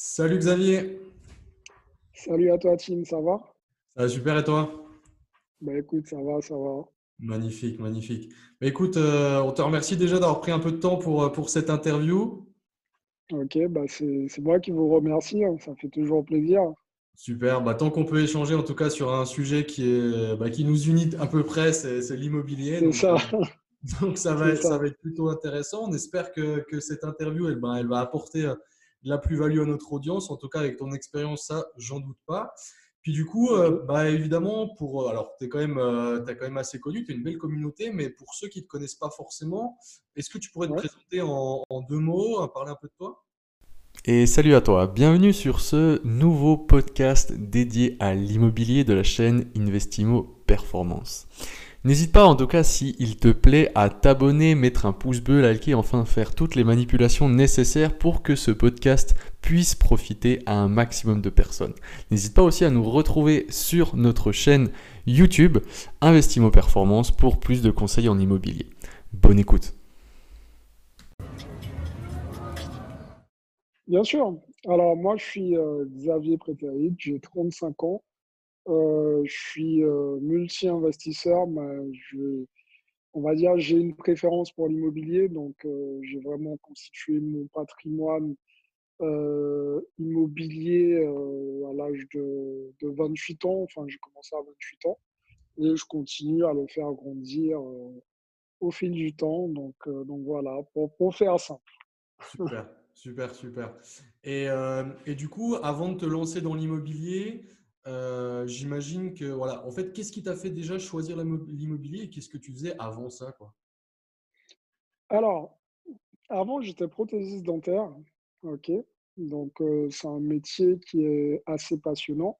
Salut Xavier. Salut à toi, Tim, ça va? Ça va super et toi? Bah écoute, ça va, ça va. Magnifique, magnifique. Mais écoute, euh, on te remercie déjà d'avoir pris un peu de temps pour, euh, pour cette interview. Ok, bah c'est moi qui vous remercie, hein, ça fait toujours plaisir. Super. Bah, tant qu'on peut échanger en tout cas sur un sujet qui est, bah, qui nous unit à peu près, c'est l'immobilier. C'est Donc, ça, euh, donc ça va être, ça ça. va être plutôt intéressant. On espère que, que cette interview, elle, elle va apporter euh, de la plus-value à notre audience. En tout cas, avec ton expérience, ça, j'en doute pas. Puis du coup, euh, bah, évidemment, pour, euh, alors, tu es quand même, euh, quand même assez connu, tu es une belle communauté, mais pour ceux qui ne te connaissent pas forcément, est-ce que tu pourrais te Ouais. présenter en, en deux mots, parler un peu de toi? Et salut à toi, bienvenue sur ce nouveau podcast dédié à l'immobilier de la chaîne Investimo Performance. N'hésite pas en tout cas si il te plaît à t'abonner, mettre un pouce bleu, liker, enfin faire toutes les manipulations nécessaires pour que ce podcast puisse profiter à un maximum de personnes. N'hésite pas aussi à nous retrouver sur notre chaîne YouTube Investimo Performance pour plus de conseils en immobilier. Bonne écoute. Bien sûr. Alors moi, je suis euh, Xavier Prétérit, j'ai 35 ans. Euh, je suis euh, multi-investisseur, mais on va dire j'ai une préférence pour l'immobilier, donc euh, j'ai vraiment constitué mon patrimoine immobilier à l'âge de, de 28 ans. Enfin, j'ai commencé à 28 ans et je continue à le faire grandir au fil du temps. Donc, donc voilà, pour, pour faire simple. Super, super, super. Et, et du coup, avant de te lancer dans l'immobilier, euh, j'imagine que, voilà, en fait, qu'est-ce qui t'a fait déjà choisir l'immo- l'immobilier et qu'est-ce que tu faisais avant ça, quoi? Alors, avant, j'étais prothésiste dentaire. OK. Donc, euh, c'est un métier qui est assez passionnant.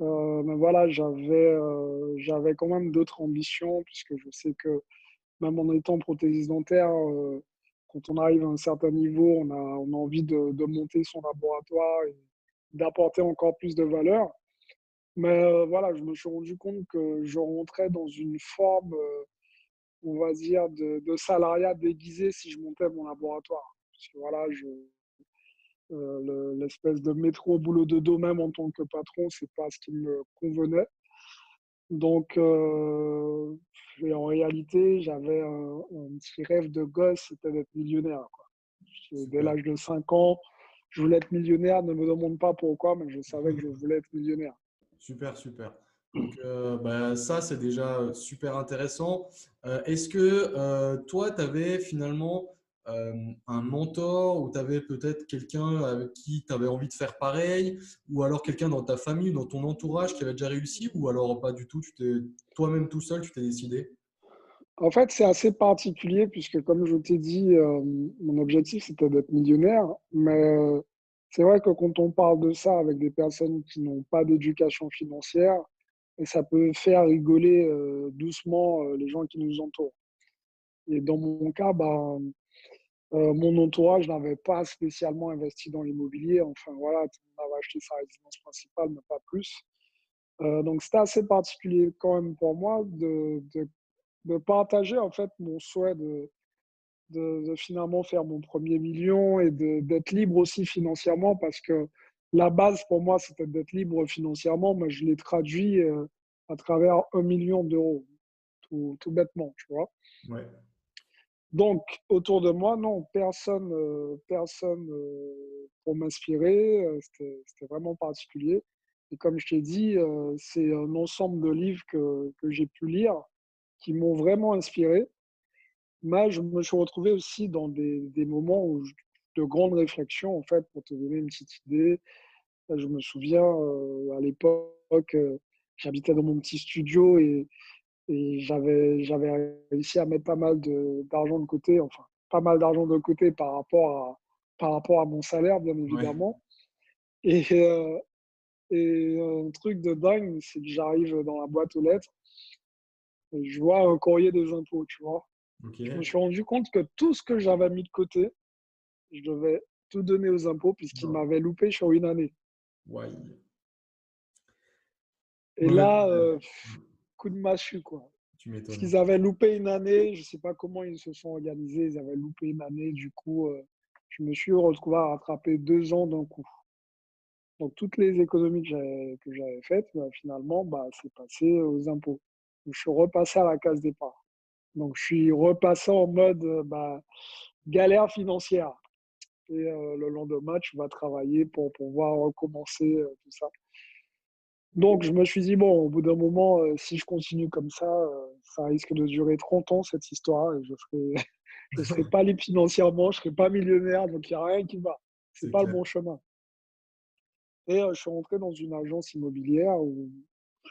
Euh, mais voilà, j'avais quand même d'autres ambitions, puisque je sais que même en étant prothésiste dentaire, quand on arrive à un certain niveau, on a, on a envie de, de monter son laboratoire et d'apporter encore plus de valeur. Mais euh, voilà, je me suis rendu compte que je rentrais dans une forme, euh, on va dire, de, de salariat déguisé si je montais mon laboratoire. Parce que voilà, je, euh, le- l'espèce de métro boulot de dos même en tant que patron, c'est pas ce qui me convenait. Donc, euh, et en réalité, j'avais un, un petit rêve de gosse, c'était d'être millionnaire, quoi. Dès l'âge de 5 ans, je voulais être millionnaire. Ne me demande pas pourquoi, mais je savais que je voulais être millionnaire. Super, super. Donc, euh, bah, ça, c'est déjà euh, super intéressant. Euh, est-ce que euh, toi, tu avais finalement un mentor ou tu avais peut-être quelqu'un avec qui tu avais envie de faire pareil ou alors quelqu'un dans ta famille, dans ton entourage qui avait déjà réussi ou alors pas du tout, tu t'es toi-même tout seul, tu t'es décidé? En fait, c'est assez particulier puisque, comme je t'ai dit, mon objectif, c'était d'être millionnaire. Mais c'est vrai que quand on parle de ça avec des personnes qui n'ont pas d'éducation financière, ça peut faire rigoler euh, doucement euh, les gens qui nous entourent. Et dans mon cas, bah, euh, mon entourage n'avait pas spécialement investi dans l'immobilier. Enfin, voilà, monde avait acheté sa résidence principale, mais pas plus. Donc, c'était assez particulier quand même pour moi de, de, de partager en fait mon souhait de, de, de finalement faire mon premier million et d'être libre aussi financièrement parce que la base pour moi, c'était d'être libre financièrement, mais je l'ai traduit euh, à travers un million d'euros, tout, tout bêtement, tu vois. Ouais, Donc, autour de moi, non, personne, euh, personne euh, pour m'inspirer. euh, C'était, vraiment particulier. Et comme je t'ai dit, c'est un ensemble de livres que, que j'ai pu lire qui m'ont vraiment inspiré. Mais je me suis retrouvé aussi dans des, des moments où je- de grandes réflexions, en fait, pour te donner une petite idée. Je me souviens, euh, à l'époque, euh, j'habitais dans mon petit studio et, et j'avais, j'avais réussi à mettre pas mal de, d'argent de côté, enfin, pas mal d'argent de côté par rapport à, par rapport à mon salaire, bien ouais, évidemment. Et, euh, et un truc de dingue, c'est que j'arrive dans la boîte aux lettres et je vois un courrier des impôts, tu vois. Je me suis rendu compte que tout ce que j'avais mis de côté, je devais tout donner aux impôts puisqu'ils m'avaient loupé sur une année. ouais, Et là, euh, coup de massue, quoi. Tu Parce qu'ils avaient loupé une année, je ne sais pas comment ils se sont organisés, ils avaient loupé une année, du coup, euh, je me suis retrouvé à rattraper deux ans d'un coup. Donc, toutes les économies que j'avais faites, bah, finalement, bah, c'est passé aux impôts. je suis repassé à la case départ. Donc, je suis repassé en mode bah, galère financière. Et le lendemain, tu vas travailler pour pouvoir recommencer tout ça. Donc, je me suis dit, bon, au bout d'un moment, si je continue comme ça, ça risque de durer 30 ans, cette histoire, et je ne serai, je serai pas libre financièrement, je ne serai pas millionnaire, donc il n'y a rien qui va. Ce n'est pas le bon chemin. Et je suis rentré dans une agence immobilière où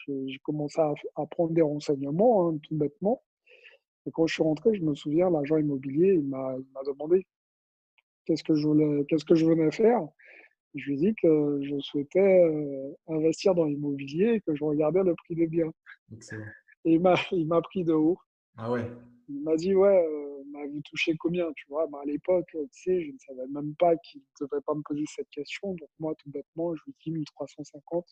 j'ai commencé à, prendre des renseignements, hein, tout bêtement. Et quand je suis rentré, je me souviens, l'agent immobilier, il m'a demandé qu'est-ce que, je qu'est-ce que je venais faire. Je lui ai dit que je souhaitais investir dans l'immobilier et que je regardais le prix des biens. Et il m'a, pris de haut. Ah ouais. Il m'a dit, ouais, m'a vu toucher combien, tu vois? à l'époque, tu sais, je ne savais même pas qu'il ne devait pas me poser cette question. Donc, moi, tout bêtement, je lui dis 1350.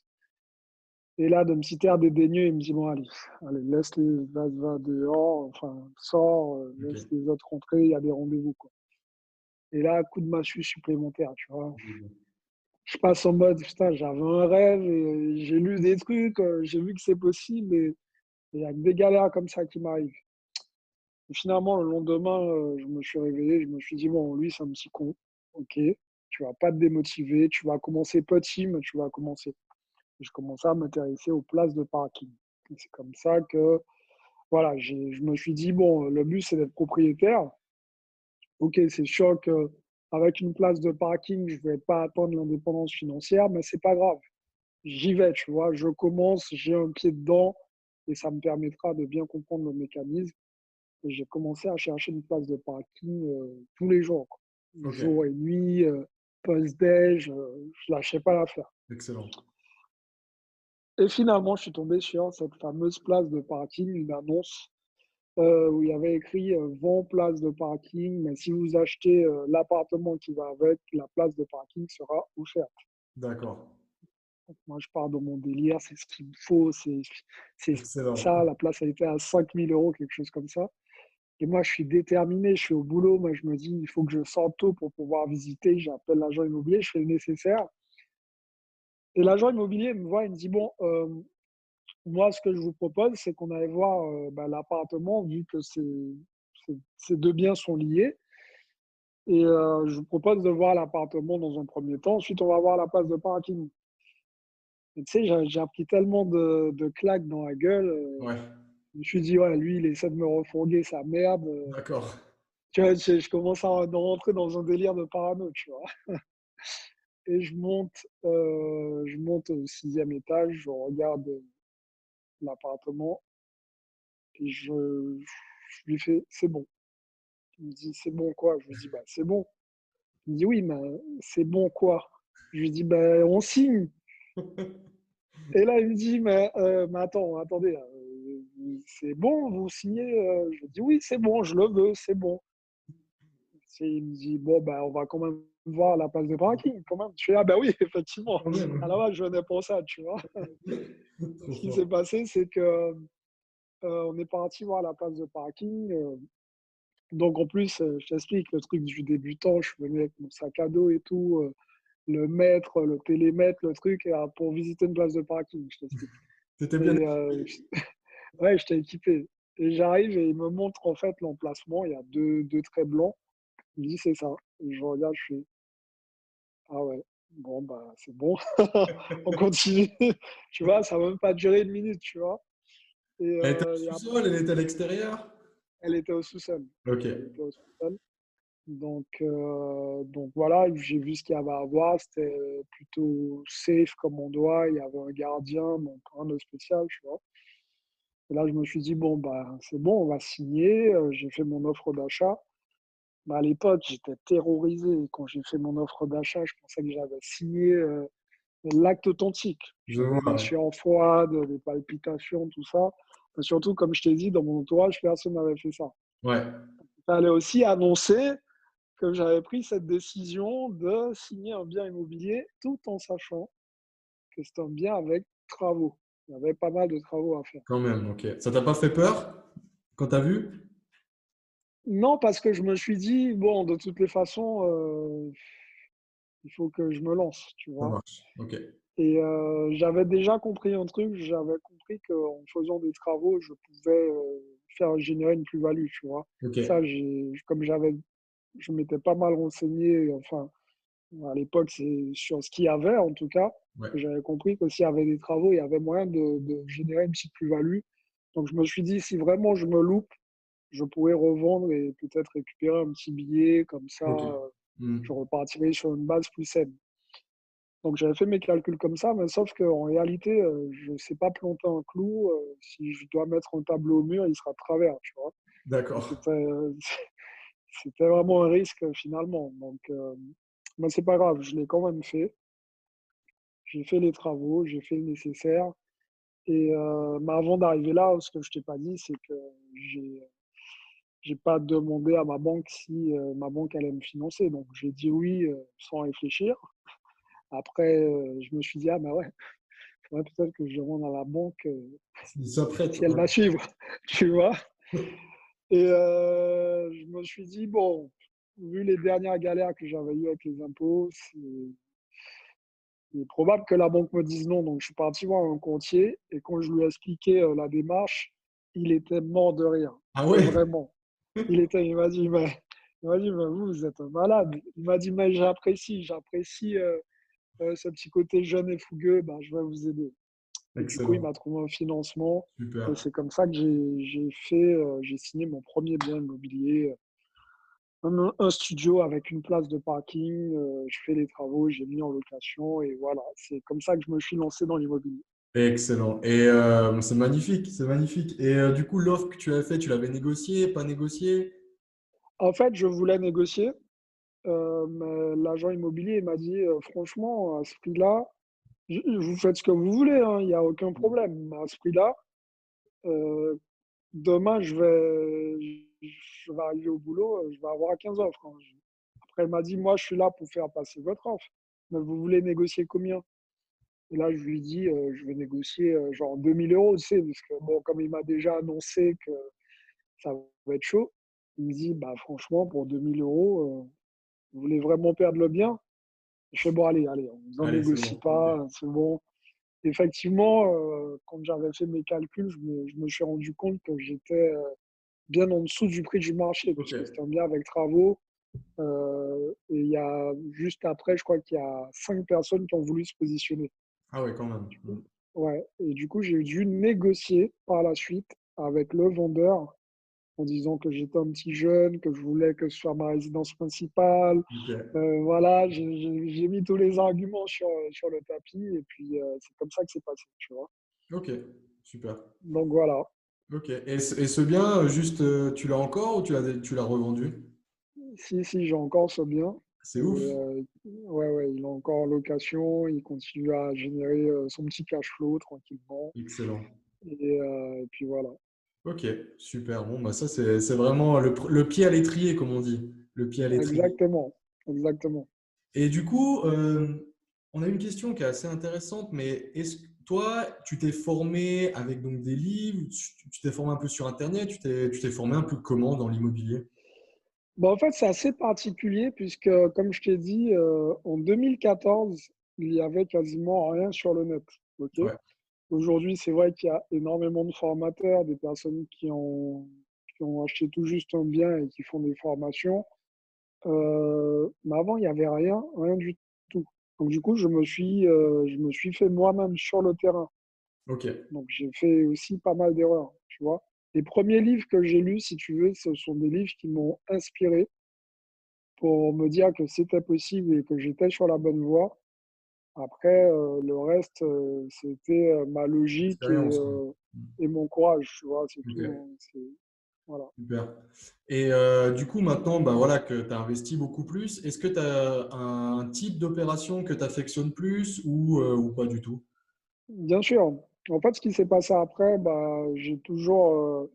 Et là, de me citer un dédaigneux, il me dit, bon, allez, allez laisse les vas va dehors, enfin, sors, laisse les autres rentrer, il y a des rendez-vous, quoi. Et là, coup de massue supplémentaire, tu vois. Je passe en mode, putain, j'avais un rêve, et j'ai lu des trucs, j'ai vu que c'est possible, et il y a des galères comme ça qui m'arrivent finalement, le lendemain, euh, je me suis réveillé, je me suis dit, bon, lui, c'est un petit con. Ok, tu vas pas te démotiver, tu vas commencer petit, mais tu vas commencer. Je commençais à m'intéresser aux places de parking. C'est comme ça que, voilà, je me suis dit, bon, le but, c'est d'être propriétaire. Ok, c'est sûr qu'avec une place de parking, je ne vais pas atteindre l'indépendance financière, mais c'est pas grave. J'y vais, tu vois, je commence, j'ai un pied dedans et ça me permettra de bien comprendre le mécanisme j'ai commencé à chercher une place de parking euh, tous les jours. Jour et nuit, euh, post-déj, euh, je lâchais pas l'affaire. Excellent. Et finalement, je suis tombé sur cette fameuse place de parking, une annonce où il y avait écrit vend place de parking, mais si vous achetez l'appartement qui va avec, la place de parking sera offerte. D'accord. Moi, je pars de mon délire, c'est ce qu'il me faut, c'est ça. La place a été à 5000 euros, quelque chose comme ça. Et moi, je suis déterminé, je suis au boulot. Moi, je me dis, il faut que je sorte tôt pour pouvoir visiter. J'appelle l'agent immobilier, je fais le nécessaire. Et l'agent immobilier me voit, il me dit, bon, euh, moi, ce que je vous propose, c'est qu'on aille voir euh, bah, l'appartement, vu que ces deux biens sont liés. Et euh, je vous propose de voir l'appartement dans un premier temps. Ensuite, on va voir la place de parking. tu sais, j'ai appris tellement de, de, claques dans la gueule. Ouais je me suis dit, ouais, lui, il essaie de me refourguer sa merde. D'accord. Tu vois, je, commence à rentrer dans un délire de parano, tu vois. Et je monte, euh, monte au sixième étage, je regarde l'appartement et je, lui fais, c'est bon. Il me dit, c'est bon quoi Je lui dis, bah, c'est bon. Il me dit, oui, mais c'est bon quoi Je lui dis, bah, on signe. et là, il me dit, mais, euh, mais attends, attendez, c'est bon, vous signez euh, Je dis oui, c'est bon, je le veux, c'est bon. il me dit bon, ben, on va quand même voir la place de parking. Quand même. Je fais ah ben oui, effectivement. À la base, je venais pour ça, tu vois. Ce qui s'est passé, c'est que euh, on est parti voir la place de parking. Euh. donc en plus, je t'explique le truc du débutant. Je suis venu avec mon sac à dos et tout, le mètre, le télémètre, le truc pour visiter une place de parking. Je t'explique. C'était bien. Ouais, j'étais équipé. Et j'arrive et il me montre en fait l'emplacement. Il y a deux, deux traits blancs. Il me dit c'est ça. Et je regarde, je fais Ah ouais, bon, bah c'est bon. On continue. tu vois, ça va même pas durer une minute, tu vois. Et, elle était au euh, sous-sol, elle était à l'extérieur? Elle était au sous-sol. Ok. Donc, euh, donc voilà, j'ai vu ce qu'il y avait à voir. C'était plutôt safe comme on doit. Il y avait un gardien, donc rien de spécial, tu vois. Et là, je me suis dit, bon, bah, c'est bon, on va signer. Euh, j'ai fait mon offre d'achat. Mais à l'époque, j'étais terrorisé. Quand j'ai fait mon offre d'achat, je pensais que j'avais signé euh, l'acte authentique. Je, suis en froide, des palpitations, tout ça. surtout, comme je t'ai dit, dans mon entourage, personne n'avait fait ça. Ouais. Fallait aussi annoncer que j'avais pris cette décision de signer un bien immobilier tout en sachant que c'est un bien avec travaux. Il y avait pas mal de travaux à faire. Quand même, ok. Ça t'a pas fait peur quand tu as vu? Non, parce que je me suis dit, bon, de toutes les façons, euh, il faut que je me lance, tu vois. marche. Ok. Et euh, j'avais déjà compris un truc, j'avais compris qu'en faisant des travaux, je pouvais euh, faire générer une plus-value, tu vois. Ok. Ça, j'ai, comme j'avais, je m'étais pas mal renseigné, enfin, à l'époque, c'est sur ce qu'il y avait, en tout cas. Ouais. J'avais compris que s'il y avait des travaux, il y avait moyen de, de générer une petite plus-value. Donc, je me suis dit, si vraiment je me loupe, je pourrais revendre et peut-être récupérer un petit billet, comme ça, euh, Hmm. je repartirai sur une base plus saine. Donc j'avais fait mes calculs comme ça, mais sauf qu'en réalité, euh, je ne sais pas planter un clou. euh, si je dois mettre un tableau au mur, il sera de travers, tu vois. D'accord. C'était vraiment un risque finalement. Donc, euh, mais c'est pas grave, je l'ai quand même fait. J'ai fait les travaux, j'ai fait le nécessaire. Et euh, mais avant d'arriver là, ce que je t'ai pas dit, c'est que j'ai j'ai pas demandé à ma banque si euh, ma banque allait me financer. Donc j'ai dit oui euh, sans réfléchir. Après, euh, je me suis dit, ah bah ouais, faudrait peut-être que je demande à la banque si elle va suivre, tu vois. Et je me suis dit, bon, vu les dernières galères que j'avais eues avec les impôts, il est probable que la banque me dise non. Donc je suis parti voir un comptier et quand je lui ai expliqué la démarche, il était mort de rire. Ah ouais? Vraiment. Il, était, il m'a dit, mais, il m'a dit, mais vous, vous êtes un malade. Il m'a dit, mais j'apprécie, j'apprécie euh, euh, ce petit côté jeune et fougueux, ben, je vais vous aider. Et du coup, il m'a trouvé un financement. Super. Et c'est comme ça que j'ai fait, euh, j'ai signé mon premier bien immobilier. Un, un studio avec une place de parking. je fais les travaux, j'ai mis en location. Et voilà, c'est comme ça que je me suis lancé dans l'immobilier. Excellent. Et euh, c'est magnifique, c'est magnifique. Et euh, du coup, l'offre que tu as fait, tu l'avais négociée, pas négociée? En fait, je voulais négocier, euh, l'agent immobilier il m'a dit, franchement, à ce prix-là, vous faites ce que vous voulez, hein, il n'y a aucun problème. Mais à ce prix-là, demain, je vais, je vais arriver au boulot, je vais avoir 15 offres. hein. Après, il m'a dit, moi, je suis là pour faire passer votre offre. Mais vous voulez négocier combien? Et là, je lui dit, euh, je vais négocier euh, genre 2000 euros, tu sais, parce que bon, comme il m'a déjà annoncé que ça va être chaud, il me dit, bah, franchement, pour 2000 euros, euh, vous voulez vraiment perdre le bien? Je fais, bon, allez, allez, on c'est négocie bon, pas, c'est bon. Effectivement, quand j'avais fait mes calculs, je me, je me suis rendu compte que j'étais bien en dessous du prix du marché, puisque Ok. c'était un bien avec travaux. Euh, et il y a juste après, je crois qu'il y a cinq personnes qui ont voulu se positionner. Ah ouais, quand même. Ouais. Et du coup, j'ai dû négocier par la suite avec le vendeur en disant que j'étais un petit jeune, que je voulais que ce soit ma résidence principale. Ok. Euh, voilà, j'ai- mis tous les arguments sur, sur le tapis et puis euh, c'est comme ça que c'est passé, tu vois. Ok, super. Donc voilà. Ok. Et, ce- et ce bien, euh, juste, tu l'as encore ou tu l'as revendu? Si, si, j'ai encore ce bien. C'est ouf. euh, ouais, ouais, il est encore en location, il continue à générer euh, son petit cash flow tranquillement. Excellent. Et, euh, et puis voilà. Ok, super. Bon, bah ça, c'est, vraiment le, pied à l'étrier, comme on dit. Le pied à l'étrier. Exactement. Exactement. Et du coup, euh, on a une question qui est assez intéressante, mais est-ce que toi, tu t'es formé avec donc des livres, tu t'es formé un peu sur Internet, tu t'es, tu t'es formé un peu comment dans l'immobilier? Bon, en fait, c'est assez particulier puisque, comme je t'ai dit, euh, en 2014, il y avait quasiment rien sur le net. ok? Ouais. Aujourd'hui, c'est vrai qu'il y a énormément de formateurs, des personnes qui ont, qui ont acheté tout juste un bien et qui font des formations. Euh, mais avant, il n'y avait rien, rien du tout. Donc, du coup, je me suis, euh, je me suis fait moi-même sur le terrain. Ok, Donc, j'ai fait aussi pas mal d'erreurs, tu vois? Les premiers livres que j'ai lus, si tu veux, ce sont des livres qui m'ont inspiré pour me dire que c'était possible et que j'étais sur la bonne voie. Après, euh, le reste, euh, c'était euh, ma logique et, mon courage, tu vois, c'est tout. hein, Voilà. super. Et du coup, maintenant, bah voilà, que tu as investi beaucoup plus, est-ce que tu as un type d'opération que tu affectionnes plus ou, ou pas du tout? Bien sûr. En fait, ce qui s'est passé après, bah, j'ai toujours euh,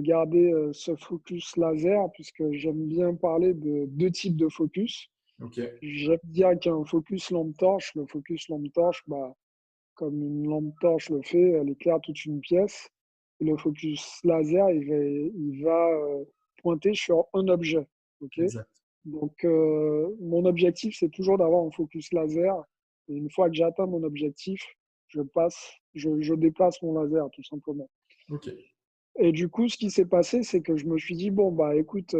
gardé euh, ce focus laser puisque j'aime bien parler de deux types de focus. Ok, J'aime dire qu'il y a un focus lampe torche. Le focus lampe torche, bah, comme une lampe torche le fait, elle éclaire toute une pièce. Et le focus laser, il va, il va euh, pointer sur un objet. ok? Exact. Donc, mon objectif, c'est toujours d'avoir un focus laser. Et une fois que j'atteins mon objectif, je passe, je, je, déplace mon laser, tout simplement. Et du coup, ce qui s'est passé, c'est que je me suis dit, bon, bah écoute,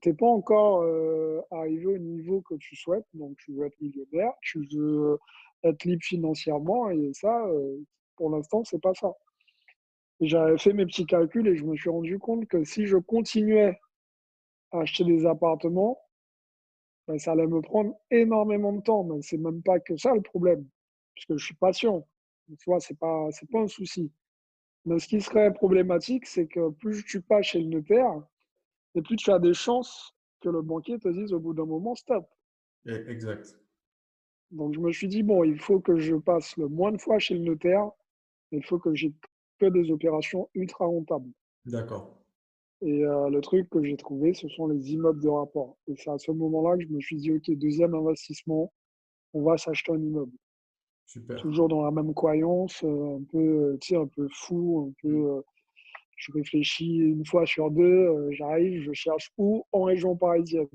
tu n'es pas encore arrivé au niveau que tu souhaites, donc tu veux être millionnaire, tu veux être libre financièrement, et ça, pour l'instant, c'est pas ça. J'avais fait mes petits calculs et je me suis rendu compte que si je continuais à acheter des appartements, ben, ça allait me prendre énormément de temps. Mais c'est même pas que ça le problème, puisque je suis patient. Tu vois, c'est pas, c'est pas un souci. Mais ce qui serait problématique, c'est que plus tu passes chez le notaire, et plus tu as des chances que le banquier te dise au bout d'un moment stop. Eh, exact. Donc je me suis dit, bon, il faut que je passe le moins de fois chez le notaire, il faut que j'ai que des opérations ultra rentables. D'accord. Et euh, le truc que j'ai trouvé, ce sont les immeubles de rapport. Et c'est à ce moment-là que je me suis dit, OK, deuxième investissement, on va s'acheter un immeuble. Super. Toujours dans la même croyance, euh, un peu, tu sais, un peu fou, un peu. Mm. Euh, je réfléchis une fois sur deux, j'arrive, je cherche où en région parisienne.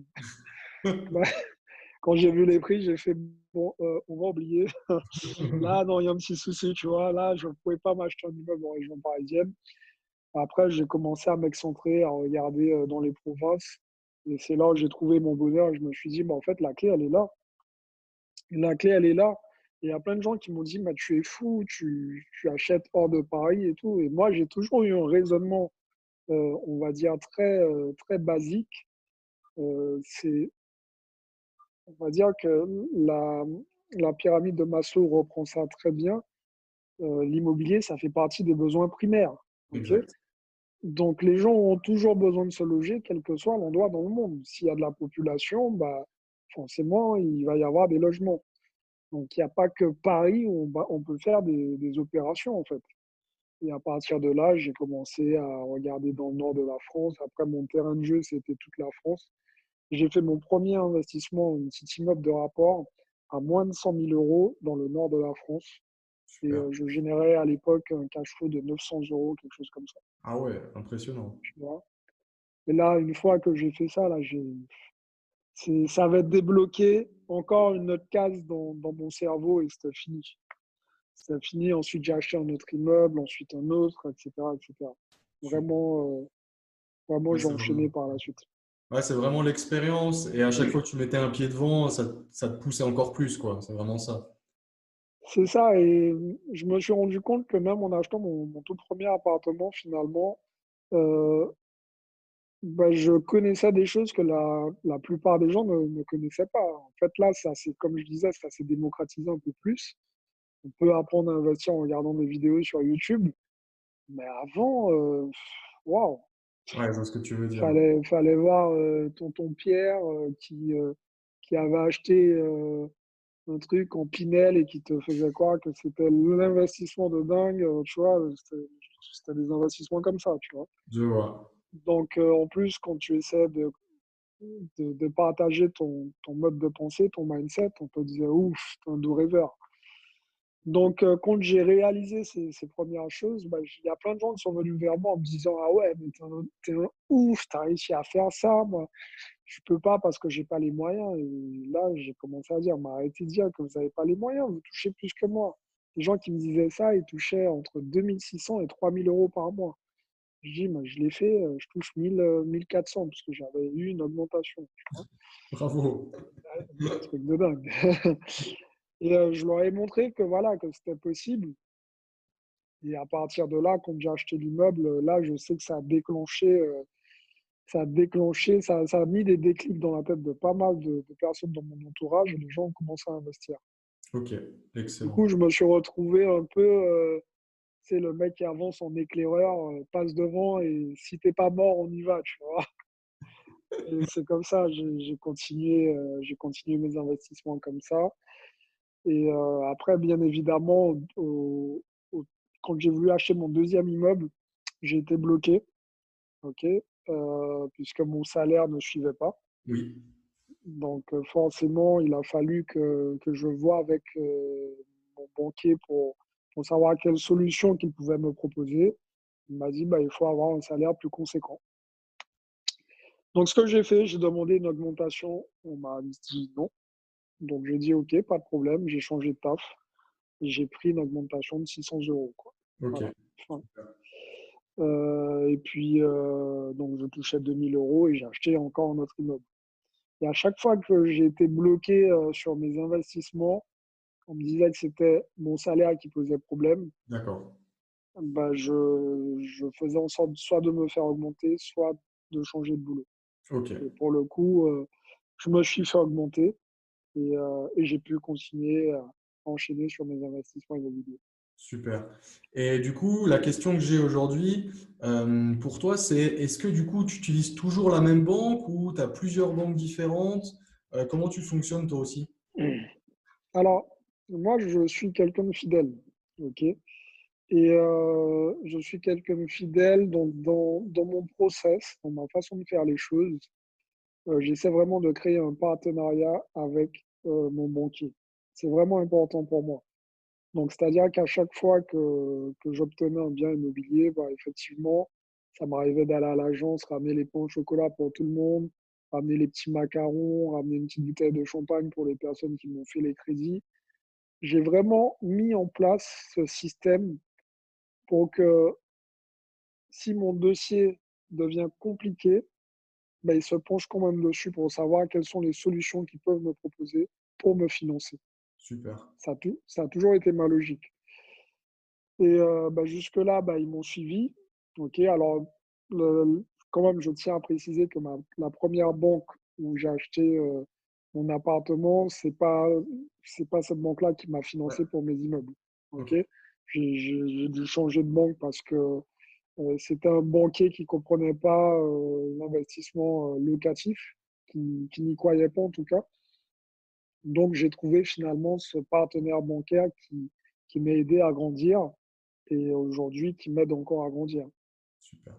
Bah, quand j'ai vu les prix, j'ai fait bon, on va oublier. là, non, il y a un petit souci, tu vois. Là, je ne pouvais pas m'acheter un immeuble en région parisienne. Après, j'ai commencé à m'excentrer, à regarder euh, dans les provinces. Et c'est là où j'ai trouvé mon bonheur. Je me suis dit, bah, en fait, la clé, elle est là. La clé, elle est là. Il y a plein de gens qui m'ont dit, bah, tu es fou, tu, tu, achètes hors de Paris et tout. Et moi, j'ai toujours eu un raisonnement, euh, on va dire, très, euh, très basique. c'est, on va dire que la, la pyramide de Maslow reprend ça très bien. L'immobilier, ça fait partie des besoins primaires. Donc les gens ont toujours besoin de se loger, quel que soit l'endroit dans le monde. S'il y a de la population, bah, forcément, il va y avoir des logements. Donc il n'y a pas que Paris où on, on peut faire des, des, opérations en fait. Et à partir de là, j'ai commencé à regarder dans le nord de la France. Après, mon terrain de jeu, c'était toute la France. J'ai fait mon premier investissement, un petit immeuble de rapport, à moins de 100 000 euros dans le nord de la France. Et euh, je générais à l'époque un cash flow de 900 euros, quelque chose comme ça. Ah ouais, impressionnant. Et là, une fois que j'ai fait ça, là, ça va être débloqué encore une autre case dans, dans mon cerveau et c'était fini. C'était fini. Ensuite, j'ai acheté un autre immeuble, ensuite un autre, etc. etc. Vraiment, euh, vraiment j'ai enchaîné par la suite. Ouais, c'est vraiment l'expérience. Et à chaque fois que tu mettais un pied devant, ça, ça te poussait encore plus. quoi. C'est vraiment ça. C'est ça, et je me suis rendu compte que même en achetant mon, tout premier appartement, finalement, euh, bah, je connaissais des choses que la, la plupart des gens ne, ne, connaissaient pas. En fait, là, ça, c'est comme je disais, ça s'est démocratisé un peu plus. On peut apprendre à investir en regardant des vidéos sur YouTube. Mais avant, euh, waouh! Ouais, je vois ce que tu veux dire. Fallait, fallait voir euh, tonton Pierre qui, qui avait acheté un truc en Pinel et qui te faisait croire que c'était l'investissement de dingue, euh, tu vois, c'était des investissements comme ça, tu vois. Je vois. Donc, euh, en plus, quand tu essaies de, partager ton, mode de pensée, ton mindset, on te disait, ouf, t'es un doux rêveur. Donc, euh, quand j'ai réalisé ces, premières choses, bah, il y a plein de gens qui sont venus vers moi en me disant Ah ouais, mais t'es un, ouf, t'as réussi à faire ça. Moi, je peux pas parce que j'ai pas les moyens. Et là, j'ai commencé à dire Mais arrêtez de dire que vous n'avez pas les moyens, vous touchez plus que moi. Les gens qui me disaient ça, ils touchaient entre 2600 et 3000 euros par mois. Je dis, mais je l'ai fait, euh, je touche 1000, 1400 parce que j'avais eu une augmentation. Bravo. Un truc de dingue. Et euh, je leur ai montré que voilà, que c'était possible. Et à partir de là, quand j'ai acheté l'immeuble, euh, là, je sais que ça a déclenché, euh, ça a déclenché, ça, ça, a mis des déclics dans la tête de pas mal de, de, personnes dans mon entourage et les gens ont commencé à investir. Ok, excellent. Du coup, je me suis retrouvé un peu, euh, c'est le mec qui avance en éclaireur, euh, passe devant et si t'es pas mort, on y va, tu vois. C'est comme ça, j'ai continué, j'ai continué mes investissements comme ça. Et euh, après, bien évidemment, au, au, quand j'ai voulu acheter mon deuxième immeuble, j'ai été bloqué, ok, euh, puisque mon salaire ne suivait pas. Oui. Donc euh, forcément, il a fallu que, que je vois avec euh, mon banquier pour, pour savoir quelle solution qu'il pouvait me proposer. Il m'a dit, bah, il faut avoir un salaire plus conséquent. Donc, ce que j'ai fait, j'ai demandé une augmentation. On m'a dit non. Donc, j'ai dit OK, pas de problème. J'ai changé de taf. J'ai pris une augmentation de 600 euros. Quoi. Ok. Voilà. Euh, et puis, euh, donc, je touchais 2000 euros et j'ai acheté encore un autre immeuble. Et à chaque fois que j'ai été bloqué euh, sur mes investissements, on me disait que c'était mon salaire qui posait problème. D'accord. Bah, je, je faisais en sorte soit de me faire augmenter, soit de changer de boulot. Ok. Et pour le coup, euh, je me suis fait augmenter et, euh, et j'ai pu continuer à enchaîner sur mes investissements immobiliers. Super. Et du coup, la question que j'ai aujourd'hui euh, pour toi, c'est est-ce que du coup, tu utilises toujours la même banque ou tu as plusieurs banques différentes? Euh, comment tu fonctionnes toi aussi? Alors, moi, je suis quelqu'un de fidèle. OK? Et euh, je suis quelqu'un de fidèle donc dans, dans mon process, dans ma façon de faire les choses. Euh, j'essaie vraiment de créer un partenariat avec euh, mon banquier. C'est vraiment important pour moi. Donc, c'est-à-dire qu'à chaque fois que, que j'obtenais un bien immobilier, bah, effectivement, ça m'arrivait d'aller à l'agence, ramener les pains au chocolat pour tout le monde, ramener les petits macarons, ramener une petite bouteille de champagne pour les personnes qui m'ont fait les crédits. J'ai vraiment mis en place ce système pour que si mon dossier devient compliqué, ben, il se penche quand même dessus pour savoir quelles sont les solutions qu'ils peuvent me proposer pour me financer. Super. Ça a, tou- ça a toujours été ma logique. Et euh, ben, jusque-là, ben, ils m'ont suivi. Ok, alors le- quand même, je tiens à préciser que ma, la première banque où j'ai acheté euh, mon appartement, c'est pas c'est pas cette banque-là qui m'a financé pour mes immeubles. Ok, Ok. j'ai dû changer de banque parce que euh, c'était un banquier qui comprenait pas euh, l'investissement euh, locatif, qui, qui n'y croyait pas en tout cas. Donc, j'ai trouvé finalement ce partenaire bancaire qui, qui m'a aidé à grandir et aujourd'hui qui m'aide encore à grandir. Super.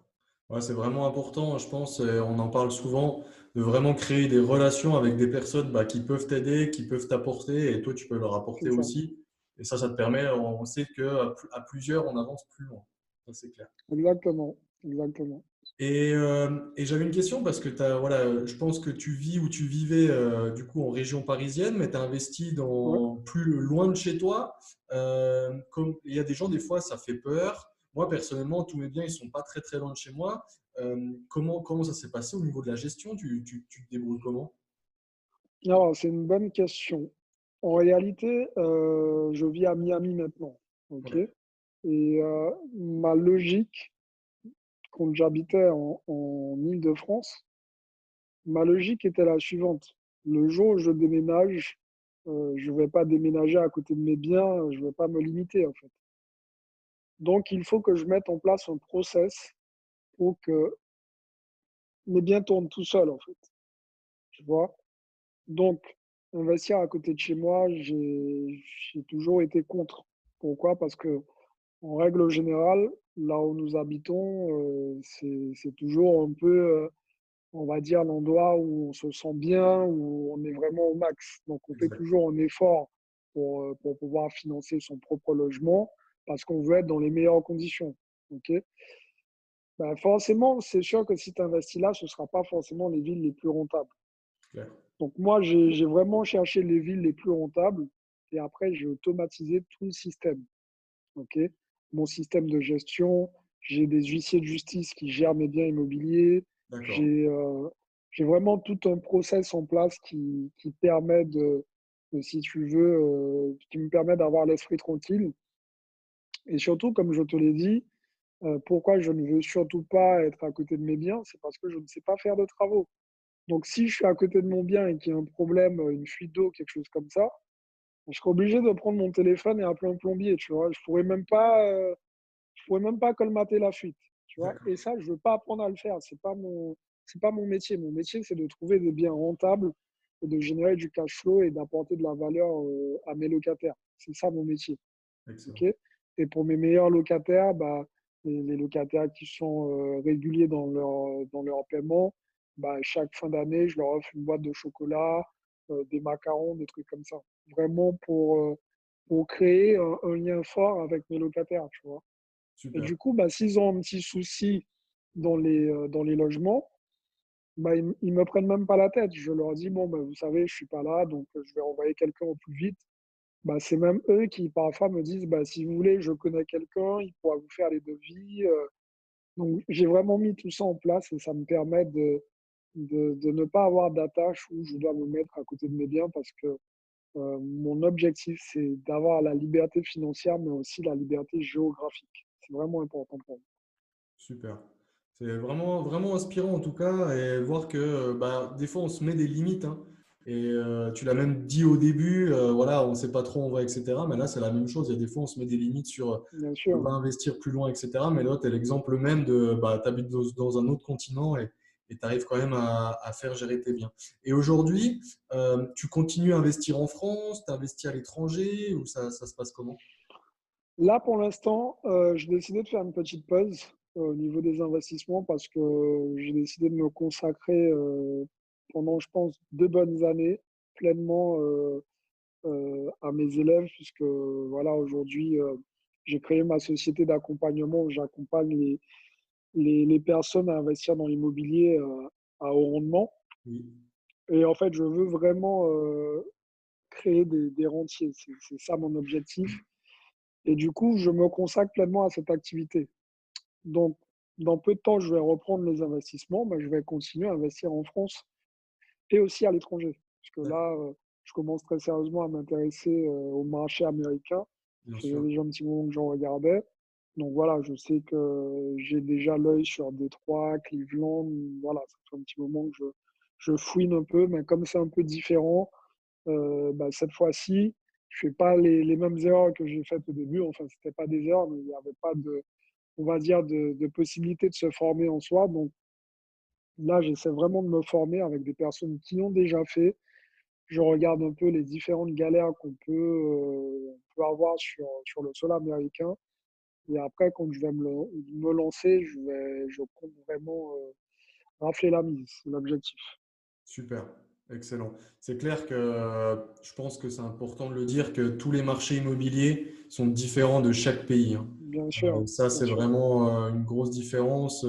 Ouais, c'est vraiment important, je pense, et on en parle souvent, de vraiment créer des relations avec des personnes bah, qui peuvent t'aider, qui peuvent t'apporter, et toi, tu peux leur apporter aussi. Et ça, ça te permet, on sait qu'à à plusieurs, on avance plus loin. Ça, c'est clair. Exactement, exactement. Et, euh, et j'avais une question parce que t'as, voilà, je pense que tu vis où tu vivais euh, du coup en région parisienne, mais tu as investi Ouais. dans plus loin de chez toi. Euh, comme, il y a des gens, des fois, ça fait peur. Moi, personnellement, tous mes biens, ils sont pas très très loin de chez moi. Euh, comment, comment ça s'est passé au niveau de la gestion? Tu, tu, tu te débrouilles comment? Alors, c'est une bonne question. En réalité, euh, je vis à Miami maintenant. OK? Ouais. Et euh, ma logique, quand j'habitais en, en Île-de-France, ma logique était la suivante. Le jour où je déménage, euh, je ne vais pas déménager à côté de mes biens, je ne vais pas me limiter en fait. Donc, il faut que je mette en place un process pour que mes biens tournent tout seuls en fait. Tu vois? Donc, investir à côté de chez moi, j'ai toujours été contre. Pourquoi? Parce que en règle générale, là où nous habitons, euh, c'est toujours un peu, euh, on va dire, l'endroit où on se sent bien, où on est vraiment au max. Donc, on fait toujours un effort pour, euh, pour pouvoir financer son propre logement parce qu'on veut être dans les meilleures conditions. OK? Ben, forcément, c'est sûr que si tu investis là, ce ne sera pas forcément les villes les plus rentables. Donc moi, j'ai vraiment cherché les villes les plus rentables et après, j'ai automatisé tout le système. ok? Mon système de gestion, j'ai des huissiers de justice qui gèrent mes biens immobiliers. J'ai euh, j'ai vraiment tout un process en place qui, qui permet de, de, si tu veux, euh, qui me permet d'avoir l'esprit tranquille. Et surtout, comme je te l'ai dit, euh, pourquoi je ne veux surtout pas être à côté de mes biens, c'est parce que je ne sais pas faire de travaux. Donc, si je suis à côté de mon bien et qu'il y a un problème, une fuite d'eau, quelque chose comme ça, je serai obligé de prendre mon téléphone et appeler un plombier, tu vois. Je pourrais même pas, euh, je pourrais même pas colmater la fuite, tu vois. Et ça, je veux pas apprendre à le faire. C'est pas mon, c'est pas mon métier. Mon métier, c'est de trouver des biens rentables et de générer du cash flow et d'apporter de la valeur euh, à mes locataires. C'est ça mon métier. Excellent. Et pour mes meilleurs locataires, bah, les, les locataires qui sont euh, réguliers dans leur, dans leur paiement, bah, chaque fin d'année, je leur offre une boîte de chocolat, euh, des macarons, des trucs comme ça. Vraiment pour, euh, pour créer un, un, lien fort avec mes locataires, tu vois. Super. Et du coup, bah, s'ils ont un petit souci dans les, euh, dans les logements, bah, ils ne me prennent même pas la tête. Je leur dis, bon, bah, vous savez, je ne suis pas là, donc je vais envoyer quelqu'un au plus vite. Bah, c'est même eux qui parfois me disent, bah, si vous voulez, je connais quelqu'un, il pourra vous faire les devis. Donc j'ai vraiment mis tout ça en place et ça me permet de, de, de ne pas avoir d'attache où je dois me mettre à côté de mes biens parce que euh, mon objectif, c'est d'avoir la liberté financière, mais aussi la liberté géographique. C'est vraiment important pour moi. Super. C'est vraiment, vraiment inspirant en tout cas, et voir que bah, des fois on se met des limites. Hein. Et euh, tu l'as même dit au début, euh, voilà, on ne sait pas trop où on va, etc. Mais là, c'est la même chose. Il y a des fois, on se met des limites sur on va investir plus loin, etc. Mais là, tu es l'exemple même de bah, tu habites dans, un autre continent et tu arrives quand même à, faire gérer tes biens. Et aujourd'hui, euh, tu continues à investir en France, tu investis à l'étranger ou ça, ça, se passe comment? Là, pour l'instant, euh, j'ai décidé de faire une petite pause euh, au niveau des investissements parce que j'ai décidé de me consacrer pendant, je pense, deux bonnes années pleinement à mes élèves puisque voilà, aujourd'hui, j'ai créé ma société d'accompagnement où j'accompagne les, les, personnes à investir dans l'immobilier euh, à haut rendement. Et en fait, je veux vraiment euh, créer des, rentiers. C'est ça mon objectif. Et du coup, je me consacre pleinement à cette activité. Donc, dans peu de temps, je vais reprendre les investissements, mais je vais continuer à investir en France et aussi à l'étranger. Parce que là, euh, je commence très sérieusement à m'intéresser au marché américain. Ça déjà un petit moment que j'en regardais. Donc voilà, je sais que j'ai déjà l'œil sur Détroit, Cleveland. Voilà, ça fait un petit moment que je, je fouine un peu, mais comme c'est un peu différent, euh, bah, cette fois-ci, je fais pas les, les, mêmes erreurs que j'ai faites au début. Enfin, c'était pas des erreurs, mais il n'y avait pas de, on va dire, de, de, possibilité de se former en soi. Donc là, j'essaie vraiment de me former avec des personnes qui ont déjà fait. Je regarde un peu les différentes galères qu'on peut, euh, peut avoir sur, sur le sol américain. Et après, quand je vais me, lancer, je, vais, je compte vraiment euh, rafler la mise. C'est l'objectif. Super, excellent. C'est clair que euh, je pense que c'est important de le dire que tous les marchés immobiliers sont différents de chaque pays. Hein. Bien sûr. Euh, ça, c'est vraiment une grosse différence.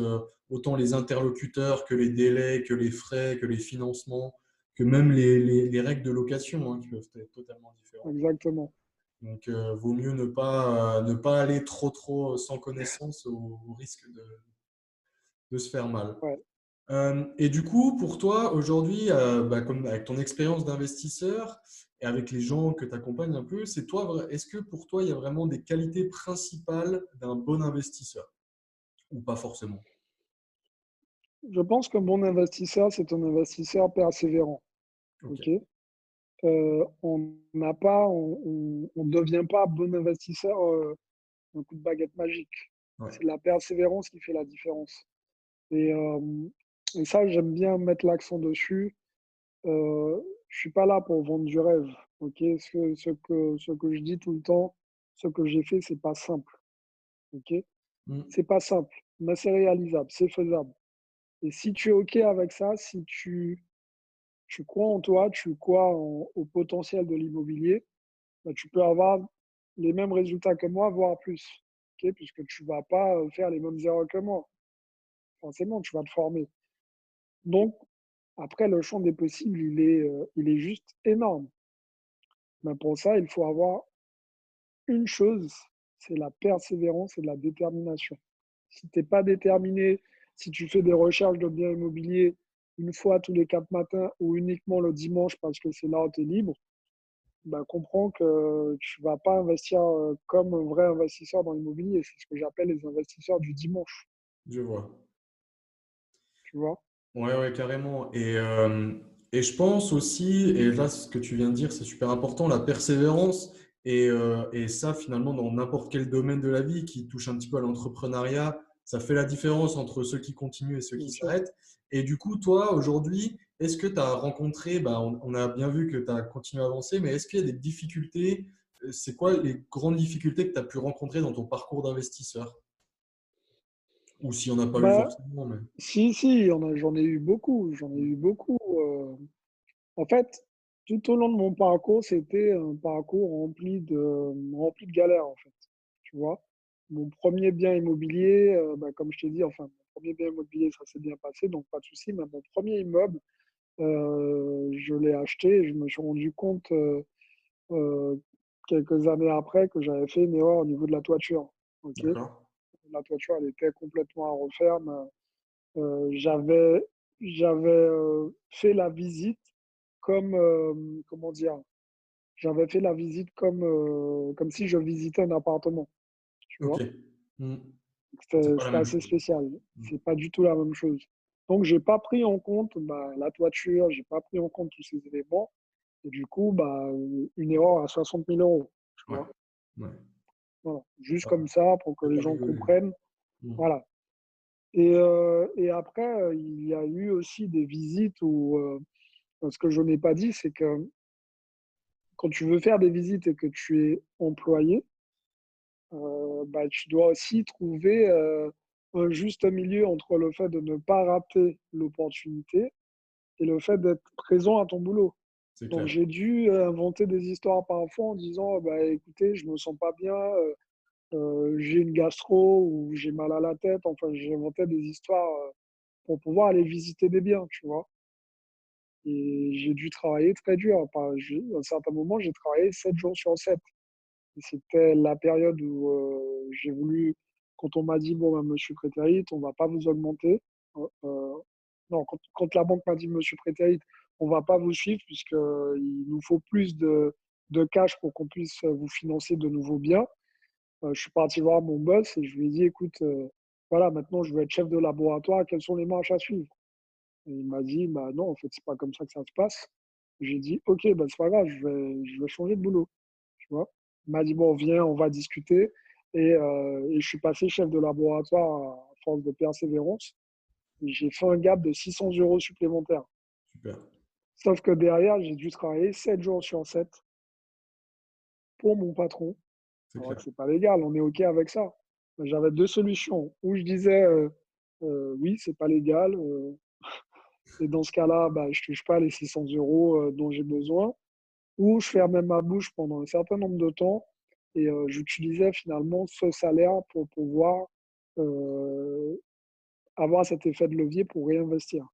Autant les interlocuteurs que les délais, que les frais, que les financements, que même les, les, règles de location hein, qui peuvent être totalement différentes. Exactement. Donc, euh, vaut mieux ne pas, euh, ne pas aller trop, trop sans connaissance au, risque de, de, se faire mal. Euh, et du coup, pour toi, aujourd'hui, bah, comme avec ton expérience d'investisseur et avec les gens que tu accompagnes un peu, c'est toi, est-ce que pour toi, il y a vraiment des qualités principales d'un bon investisseur? Ou pas forcément? Je pense qu'un bon investisseur, c'est un investisseur persévérant. Euh, on n'a pas, on ne devient pas bon investisseur euh, un coup de baguette magique. C'est la persévérance qui fait la différence. Et, euh, et ça, j'aime bien mettre l'accent dessus. Euh, je suis pas là pour vendre du rêve. Ce, ce, que ce que je dis tout le temps, ce que j'ai fait, c'est pas simple. Ok, mmh. c'est pas simple, mais c'est réalisable, c'est faisable. Et si tu es ok avec ça, si tu tu crois en toi, tu crois au potentiel de l'immobilier, bah, tu peux avoir les mêmes résultats que moi, voire plus. Puisque tu ne vas pas faire les mêmes erreurs que moi. Forcément, tu vas te former. Donc, après, le champ des possibles, il est, il est juste énorme. Mais pour ça, il faut avoir une chose, c'est la persévérance et la détermination. Si tu n'es pas déterminé, si tu fais des recherches de biens immobiliers une fois tous les quatre matins ou uniquement le dimanche parce que c'est là où tu es libre, ben, comprends que tu ne vas pas investir euh, comme un vrai investisseur dans l'immobilier. C'est ce que j'appelle les investisseurs du dimanche. Je vois. Tu vois? Ouais, ouais, carrément. Et, euh, et je pense aussi, et là, ce que tu viens de dire, c'est super important, la persévérance. Et, euh, et ça, finalement, dans n'importe quel domaine de la vie qui touche un petit peu à l'entrepreneuriat, ça fait la différence entre ceux qui continuent et ceux qui s'arrêtent. Et du coup, toi, aujourd'hui, est-ce que tu as rencontré, bah, on, a bien vu que tu as continué à avancer, mais est-ce qu'il y a des difficultés euh, C'est quoi les grandes difficultés que tu as pu rencontrer dans ton parcours d'investisseur? Ou s'il n'y en a pas eu bah, forcément mais... Si, si, j'en ai eu beaucoup. J'en ai eu beaucoup. Euh. En fait, tout au long de mon parcours, c'était un parcours rempli de, rempli de galères, en fait. Tu vois? Mon premier bien immobilier, euh, bah, comme je t'ai dit, enfin, mon premier bien immobilier, ça s'est bien passé, donc pas de souci. Mais mon premier immeuble, euh, je l'ai acheté et je me suis rendu compte euh, quelques années après que j'avais fait une erreur au niveau de la toiture. la toiture, elle était complètement à refaire. j'avais j'avais fait la visite comme, comment dire, j'avais fait la visite comme, comme si je visitais un appartement. Tu vois mmh. C'était assez spécial. Mmh. C'est pas du tout la même chose. Donc, j'ai pas pris en compte bah, la toiture, j'ai pas pris en compte tous ces éléments. Et du coup, bah, une erreur à 60 000 euros. Tu vois Juste comme ça, pour que les gens comprennent. Mmh. Voilà. Et, et après, il y a eu aussi des visites où, ce que je n'ai pas dit, c'est que quand tu veux faire des visites et que tu es employé, bah, tu dois aussi trouver un juste milieu entre le fait de ne pas rater l'opportunité et le fait d'être présent à ton boulot. Donc j'ai dû inventer des histoires parfois en disant bah, écoutez, je me sens pas bien, j'ai une gastro ou j'ai mal à la tête. Enfin, j'ai inventé des histoires pour pouvoir aller visiter des biens, tu vois. Et j'ai dû travailler très dur. à un certain moment, j'ai travaillé 7 jours sur 7. C'était la période où j'ai voulu, quand on m'a dit, bon, ben, monsieur Prétérite, on ne va pas vous augmenter. Non, quand, la banque m'a dit, monsieur Prétérite, on ne va pas vous suivre puisqu'il nous faut plus de, de cash pour qu'on puisse vous financer de nouveaux biens. je suis parti voir mon boss et je lui ai dit, écoute, voilà, maintenant je veux être chef de laboratoire, quelles sont les marches à suivre? Il m'a dit, bah non, en fait, c'est pas comme ça que ça se passe. J'ai dit, ok, bah, c'est pas grave, je vais, je vais changer de boulot. Tu vois? M'a dit, bon, viens, on va discuter. Et, euh, et, je suis passé chef de laboratoire à force de persévérance. J'ai fait un gap de 600 euros supplémentaires. Super. Sauf que derrière, j'ai dû travailler 7 jours sur 7 pour mon patron. C'est pas légal, on est OK avec ça. J'avais deux solutions. Où je disais, euh, euh, oui, c'est pas légal, et dans ce cas-là, bah, je ne touche pas les 600 euros dont j'ai besoin. Ou je fermais ma bouche pendant un certain nombre de temps et euh, j'utilisais finalement ce salaire pour pouvoir euh, avoir cet effet de levier pour réinvestir.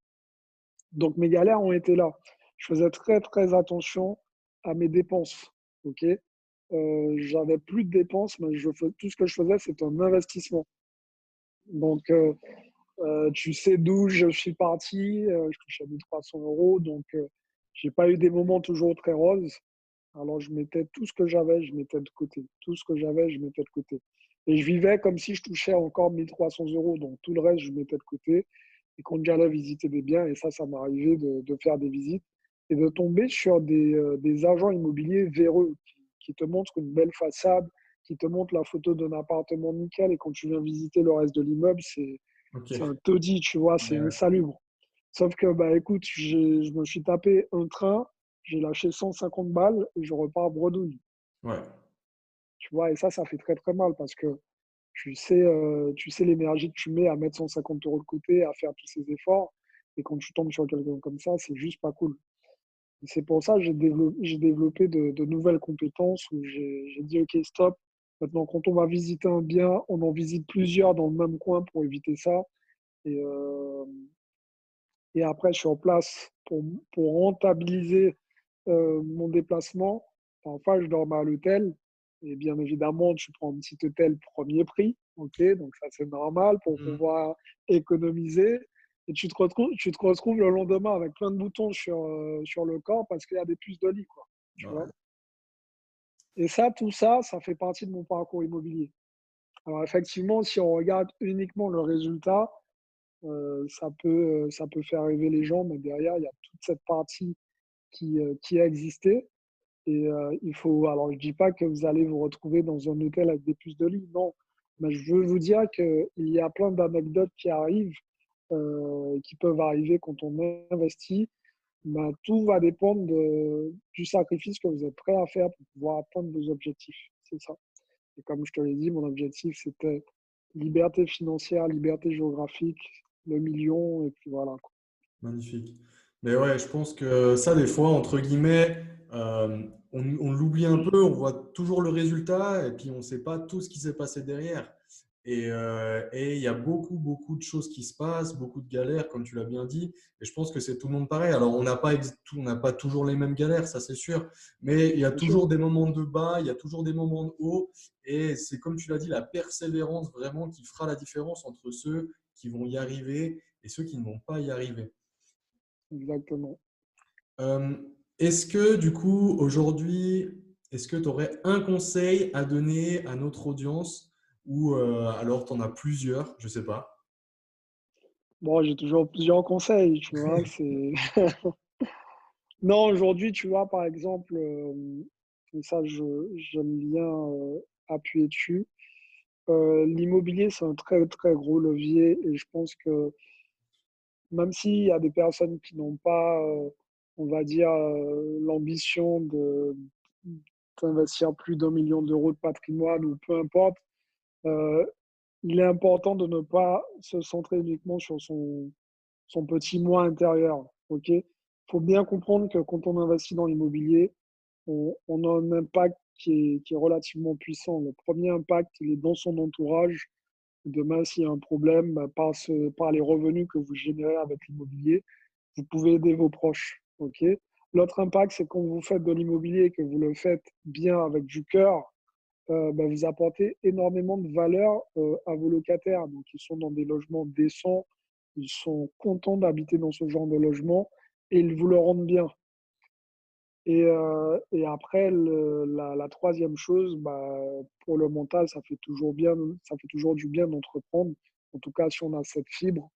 Donc mes galères ont été là. Je faisais très très attention à mes dépenses. Ok, euh, j'avais plus de dépenses, mais tout ce que je faisais c'était un investissement. Donc tu sais d'où je suis parti, je touchais 1300 euros, donc j'ai pas eu des moments toujours très roses. Alors je mettais tout ce que j'avais, je mettais de côté. Tout ce que j'avais, je mettais de côté. Et je vivais comme si je touchais encore 1300 euros, donc tout le reste, je mettais de côté. Et quand j'allais visiter des biens, et ça, ça m'arrivait de, de, faire des visites, et de tomber sur des, des agents immobiliers véreux qui, qui, te montrent une belle façade, qui te montrent la photo d'un appartement nickel, et quand tu viens visiter le reste de l'immeuble, c'est un taudis, tu vois, c'est insalubre. Sauf que, bah, écoute, je me suis tapé un train, j'ai lâché 150 balles et je repars bredouille. Ouais. Tu vois, et ça, ça fait très très mal parce que tu sais, euh, tu sais l'énergie que tu mets à mettre 150 euros de côté, à faire tous ces efforts. Et quand tu tombes sur quelqu'un comme ça, c'est juste pas cool. C'est pour ça que j'ai développé, développé de, de, nouvelles compétences où j'ai dit, OK, stop, Maintenant, quand on va visiter un bien, on en visite plusieurs dans le même coin pour éviter ça. Et, euh, et après, je suis en place pour, pour rentabiliser euh, mon déplacement. Parfois, je dors à l'hôtel. Et bien évidemment, tu prends un petit hôtel premier prix. ok? Donc, ça, c'est normal pour mmh. pouvoir économiser. Et tu te, retrouves, tu te retrouves le lendemain avec plein de boutons sur, euh, sur le corps parce qu'il y a des puces de lit. Quoi, tu vois? Et ça, tout ça, ça fait partie de mon parcours immobilier. Alors effectivement, si on regarde uniquement le résultat, ça, peut, euh, ça peut faire rêver les gens, mais derrière, il y a toute cette partie qui, euh, a existé. Et il faut. Alors, je ne dis pas que vous allez vous retrouver dans un hôtel avec des puces de lit, non. Mais je veux vous dire qu'il y a plein d'anecdotes qui arrivent, qui peuvent arriver quand on investit bah, tout va dépendre du sacrifice que vous êtes prêt à faire pour pouvoir atteindre vos objectifs. C'est ça. Et comme je te l'ai dit, mon objectif, c'était liberté financière, liberté géographique, le million, et puis voilà. Magnifique. Mais ouais, je pense que ça, des fois, entre guillemets, euh, on, on l'oublie un peu, on voit toujours le résultat, et puis on ne sait pas tout ce qui s'est passé derrière. euh, et il y a beaucoup, beaucoup de choses qui se passent, beaucoup de galères, comme tu l'as bien dit. Et je pense que c'est tout le monde pareil. Alors, on n'a pas, pas toujours les mêmes galères, ça c'est sûr. Mais il y a toujours des moments de bas, il y a toujours des moments de haut. Et c'est comme tu l'as dit, la persévérance vraiment qui fera la différence entre ceux qui vont y arriver et ceux qui ne vont pas y arriver. Exactement. Euh, est-ce que du coup, aujourd'hui, est-ce que tu aurais un conseil à donner à notre audience ou euh, alors tu en as plusieurs, je ne sais pas? Bon, j'ai toujours plusieurs conseils, tu vois. non, aujourd'hui, tu vois, par exemple, euh, ça, j'aime bien appuyer dessus. L'immobilier, c'est un très, très gros levier et je pense que même s'il y a des personnes qui n'ont pas, euh, on va dire, euh, l'ambition d'investir plus d'un million d'euros de patrimoine ou peu importe, euh, il est important de ne pas se centrer uniquement sur son, son petit moi intérieur. Il faut bien comprendre que quand on investit dans l'immobilier, on, a un impact qui est, relativement puissant. Le premier impact, il est dans son entourage Demain, s'il y a un problème, bah, par, les revenus que vous générez avec l'immobilier, vous pouvez aider vos proches. ok? L'autre impact, c'est quand vous faites de l'immobilier et que vous le faites bien avec du cœur, euh, bah, vous apportez énormément de valeur euh, à vos locataires. Donc, ils sont dans des logements décents, ils sont contents d'habiter dans ce genre de logement et ils vous le rendent bien. Et, euh, et après, la, troisième chose, bah, pour le mental, ça fait toujours bien, ça fait toujours du bien d'entreprendre. En tout cas, si on a cette fibre,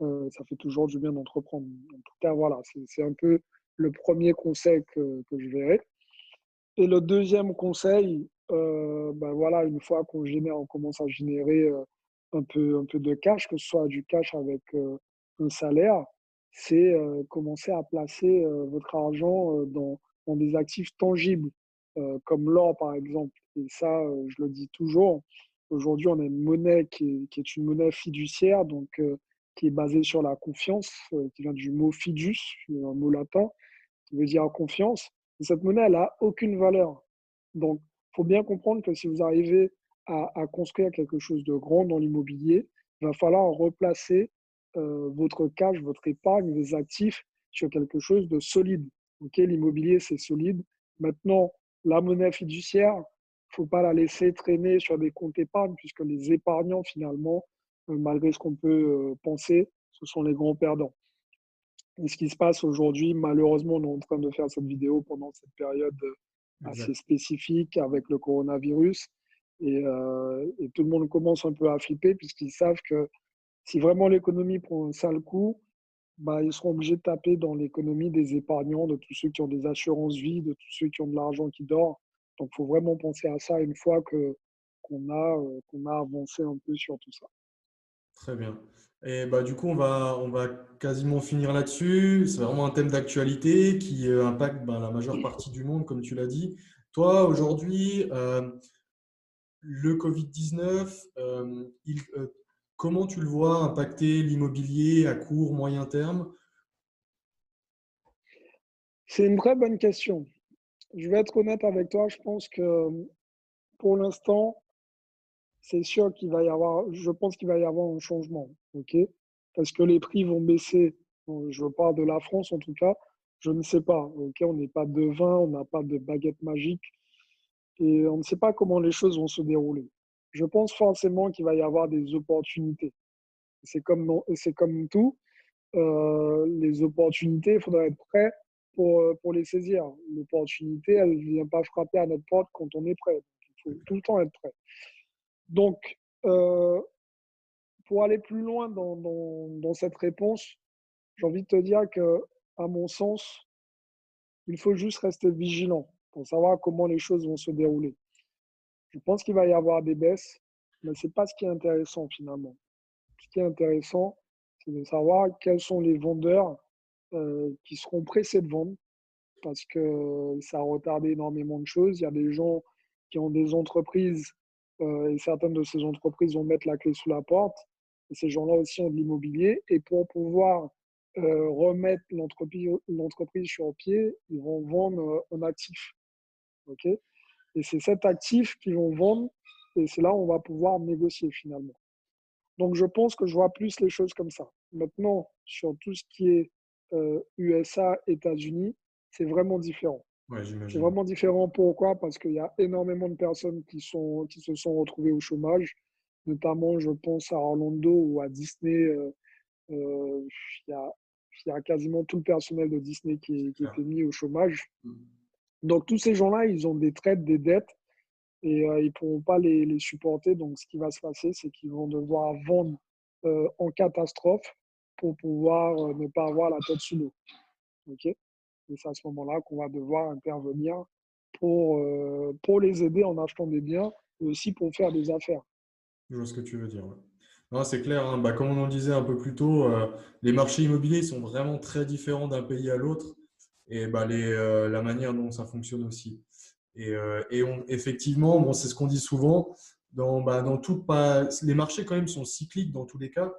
euh, ça fait toujours du bien d'entreprendre. En tout cas, voilà, c'est un peu le premier conseil que, je verrai. Et le deuxième conseil, euh, bah, voilà, une fois qu'on génère, on commence à générer euh, un peu, un peu de cash, que ce soit du cash avec euh, un salaire, c'est commencer à placer votre argent dans, ont des actifs tangibles, euh, comme l'or par exemple. Et ça, euh, je le dis toujours, aujourd'hui on a une monnaie qui est, une monnaie fiduciaire, donc euh, qui est basée sur la confiance, qui vient du mot fidus, un mot latin, qui veut dire confiance. Et cette monnaie, elle n'a aucune valeur. Donc, il faut bien comprendre que si vous arrivez à construire quelque chose de grand dans l'immobilier, il va falloir replacer votre cash, votre épargne, vos actifs sur quelque chose de solide. Ok, l'immobilier, c'est solide. Maintenant, la monnaie fiduciaire, il ne faut pas la laisser traîner sur des comptes épargne, puisque les épargnants, finalement, euh, malgré ce qu'on peut euh, penser, ce sont les grands perdants. Et ce qui se passe aujourd'hui, malheureusement, on est en train de faire cette vidéo pendant cette période euh, assez spécifique avec le coronavirus. Et, et, tout le monde commence un peu à flipper puisqu'ils savent que si vraiment l'économie prend un sale coup, bah, ils seront obligés de taper dans l'économie des épargnants, de tous ceux qui ont des assurances vie, de tous ceux qui ont de l'argent qui dort. Donc, il faut vraiment penser à ça une fois que, qu'on, a, euh, a avancé un peu sur tout ça. Très bien. Et bah, du coup, on va, on va quasiment finir là-dessus. C'est vraiment un thème d'actualité qui euh, impacte bah, la majeure partie du monde, comme tu l'as dit. Toi, aujourd'hui, euh, le Covid-19, il, Comment tu le vois impacter l'immobilier à court, moyen terme? C'est une très bonne question. Je vais être honnête avec toi. Je pense que pour l'instant, c'est sûr qu'il va y avoir, je pense qu'il va y avoir un changement. ok? Parce que les prix vont baisser. Je parle de la France en tout cas. Je ne sais pas. ok? On n'est pas devin, on n'a pas de baguette magique. Et on ne sait pas comment les choses vont se dérouler je pense forcément qu'il va y avoir des opportunités. C'est comme, comme tout. Euh, les opportunités, il faudra être prêt pour, euh, pour les saisir. L'opportunité, elle ne vient pas frapper à notre porte quand on est prêt. il faut tout le temps être prêt. Donc, euh, pour aller plus loin dans, dans, dans cette réponse, j'ai envie de te dire que, à mon sens, il faut juste rester vigilant pour savoir comment les choses vont se dérouler. Je pense qu'il va y avoir des baisses, mais ce n'est pas ce qui est intéressant finalement. Ce qui est intéressant, c'est de savoir quels sont les vendeurs euh, qui seront pressés de vendre parce que ça a retardé énormément de choses. Il y a des gens qui ont des entreprises euh, et certaines de ces entreprises vont mettre la clé sous la porte. Et ces gens-là aussi ont de l'immobilier. Et pour pouvoir euh, remettre l'entreprise sur pied, ils vont vendre un actif. ok? Et c'est cet actif qu'ils vont vendre et c'est là où on va pouvoir négocier finalement. Donc, je pense que je vois plus les choses comme ça. Maintenant, sur tout ce qui est USA, États-Unis, c'est vraiment différent. c'est vraiment différent. Pourquoi? Parce qu'il y a énormément de personnes qui, sont, qui se sont retrouvées au chômage. Notamment, je pense à Orlando ou à Disney. il, y a, il y a quasiment tout le personnel de Disney qui, qui été mis au chômage. Mmh. Donc, tous ces gens-là, ils ont des traites, des dettes et euh, ils ne pourront pas les, supporter. Donc, ce qui va se passer, c'est qu'ils vont devoir vendre euh, en catastrophe pour pouvoir euh, ne pas avoir la tête sous l'eau. Et c'est à ce moment-là qu'on va devoir intervenir pour, pour les aider en achetant des biens et aussi pour faire des affaires. Je vois ce que tu veux dire. Non, c'est clair. Hein. Bah, comme on en disait un peu plus tôt, les marchés immobiliers sont vraiment très différents d'un pays à l'autre et bah, les, la manière dont ça fonctionne aussi. Et, euh, et on, effectivement, bon, c'est ce qu'on dit souvent, dans, bah, dans tout, pas, les marchés quand même sont cycliques dans tous les cas.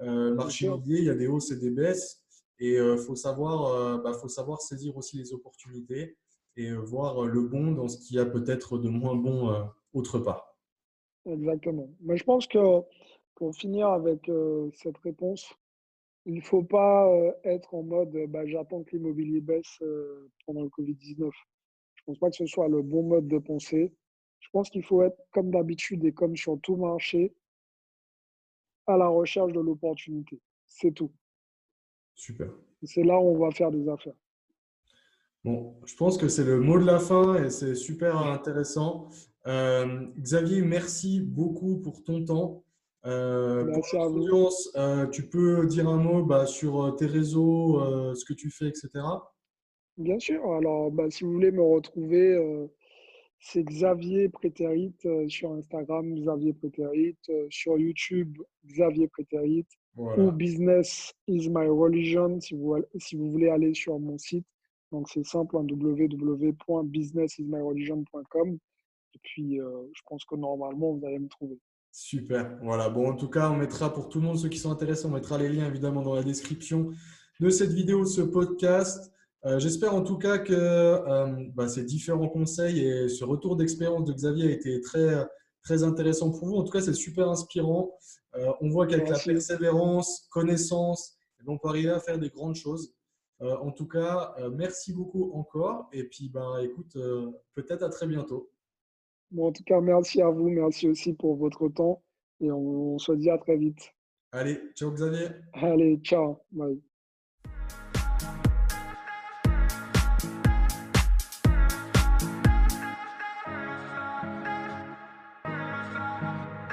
Euh, le marché immobilier, il y a des hausses et des baisses. Et il euh, faut, savoir, bah, faut savoir saisir aussi les opportunités et voir le bon dans ce qu'il y a peut-être de moins bon autre part. Exactement. Mais je pense que pour finir avec cette réponse, il ne faut pas être en mode bah, j'attends que l'immobilier baisse pendant le Covid-19. Je ne pense pas que ce soit le bon mode de pensée. Je pense qu'il faut être, comme d'habitude et comme sur tout marché, à la recherche de l'opportunité. C'est tout. Super. C'est là où on va faire des affaires. Bon, je pense que c'est le mot de la fin et c'est super intéressant. Euh, Xavier, merci beaucoup pour ton temps. Euh, merci à vous. Euh, tu peux dire un mot bah, sur tes réseaux, ce que tu fais, etc. Bien sûr. Alors, bah, si vous voulez me retrouver, euh, c'est Xavier Prétérit euh, sur Instagram, Xavier Prétérit, euh, sur YouTube, Xavier Prétérit, ou Business is my religion si vous, si vous voulez aller sur mon site. Donc, c'est simple, hein, www.businessismyreligion.com. Et puis, je pense que normalement, vous allez me trouver. Super. Voilà. Bon, en tout cas, on mettra pour tout le monde, ceux qui sont intéressés, on mettra les liens évidemment dans la description de cette vidéo, de ce podcast. Euh, j'espère en tout cas que euh, bah, ces différents conseils et ce retour d'expérience de Xavier a été très, très intéressant pour vous. En tout cas, c'est super inspirant. Euh, on voit qu'avec la persévérance, connaissance, eh ben, on peut arriver à faire des grandes choses. en tout cas, merci beaucoup encore. Et puis, bah, écoute, peut-être à très bientôt. Bon, en tout cas, merci à vous. Merci aussi pour votre temps. Et on, on se dit à très vite. Allez, ciao Xavier. Allez, ciao. Bye.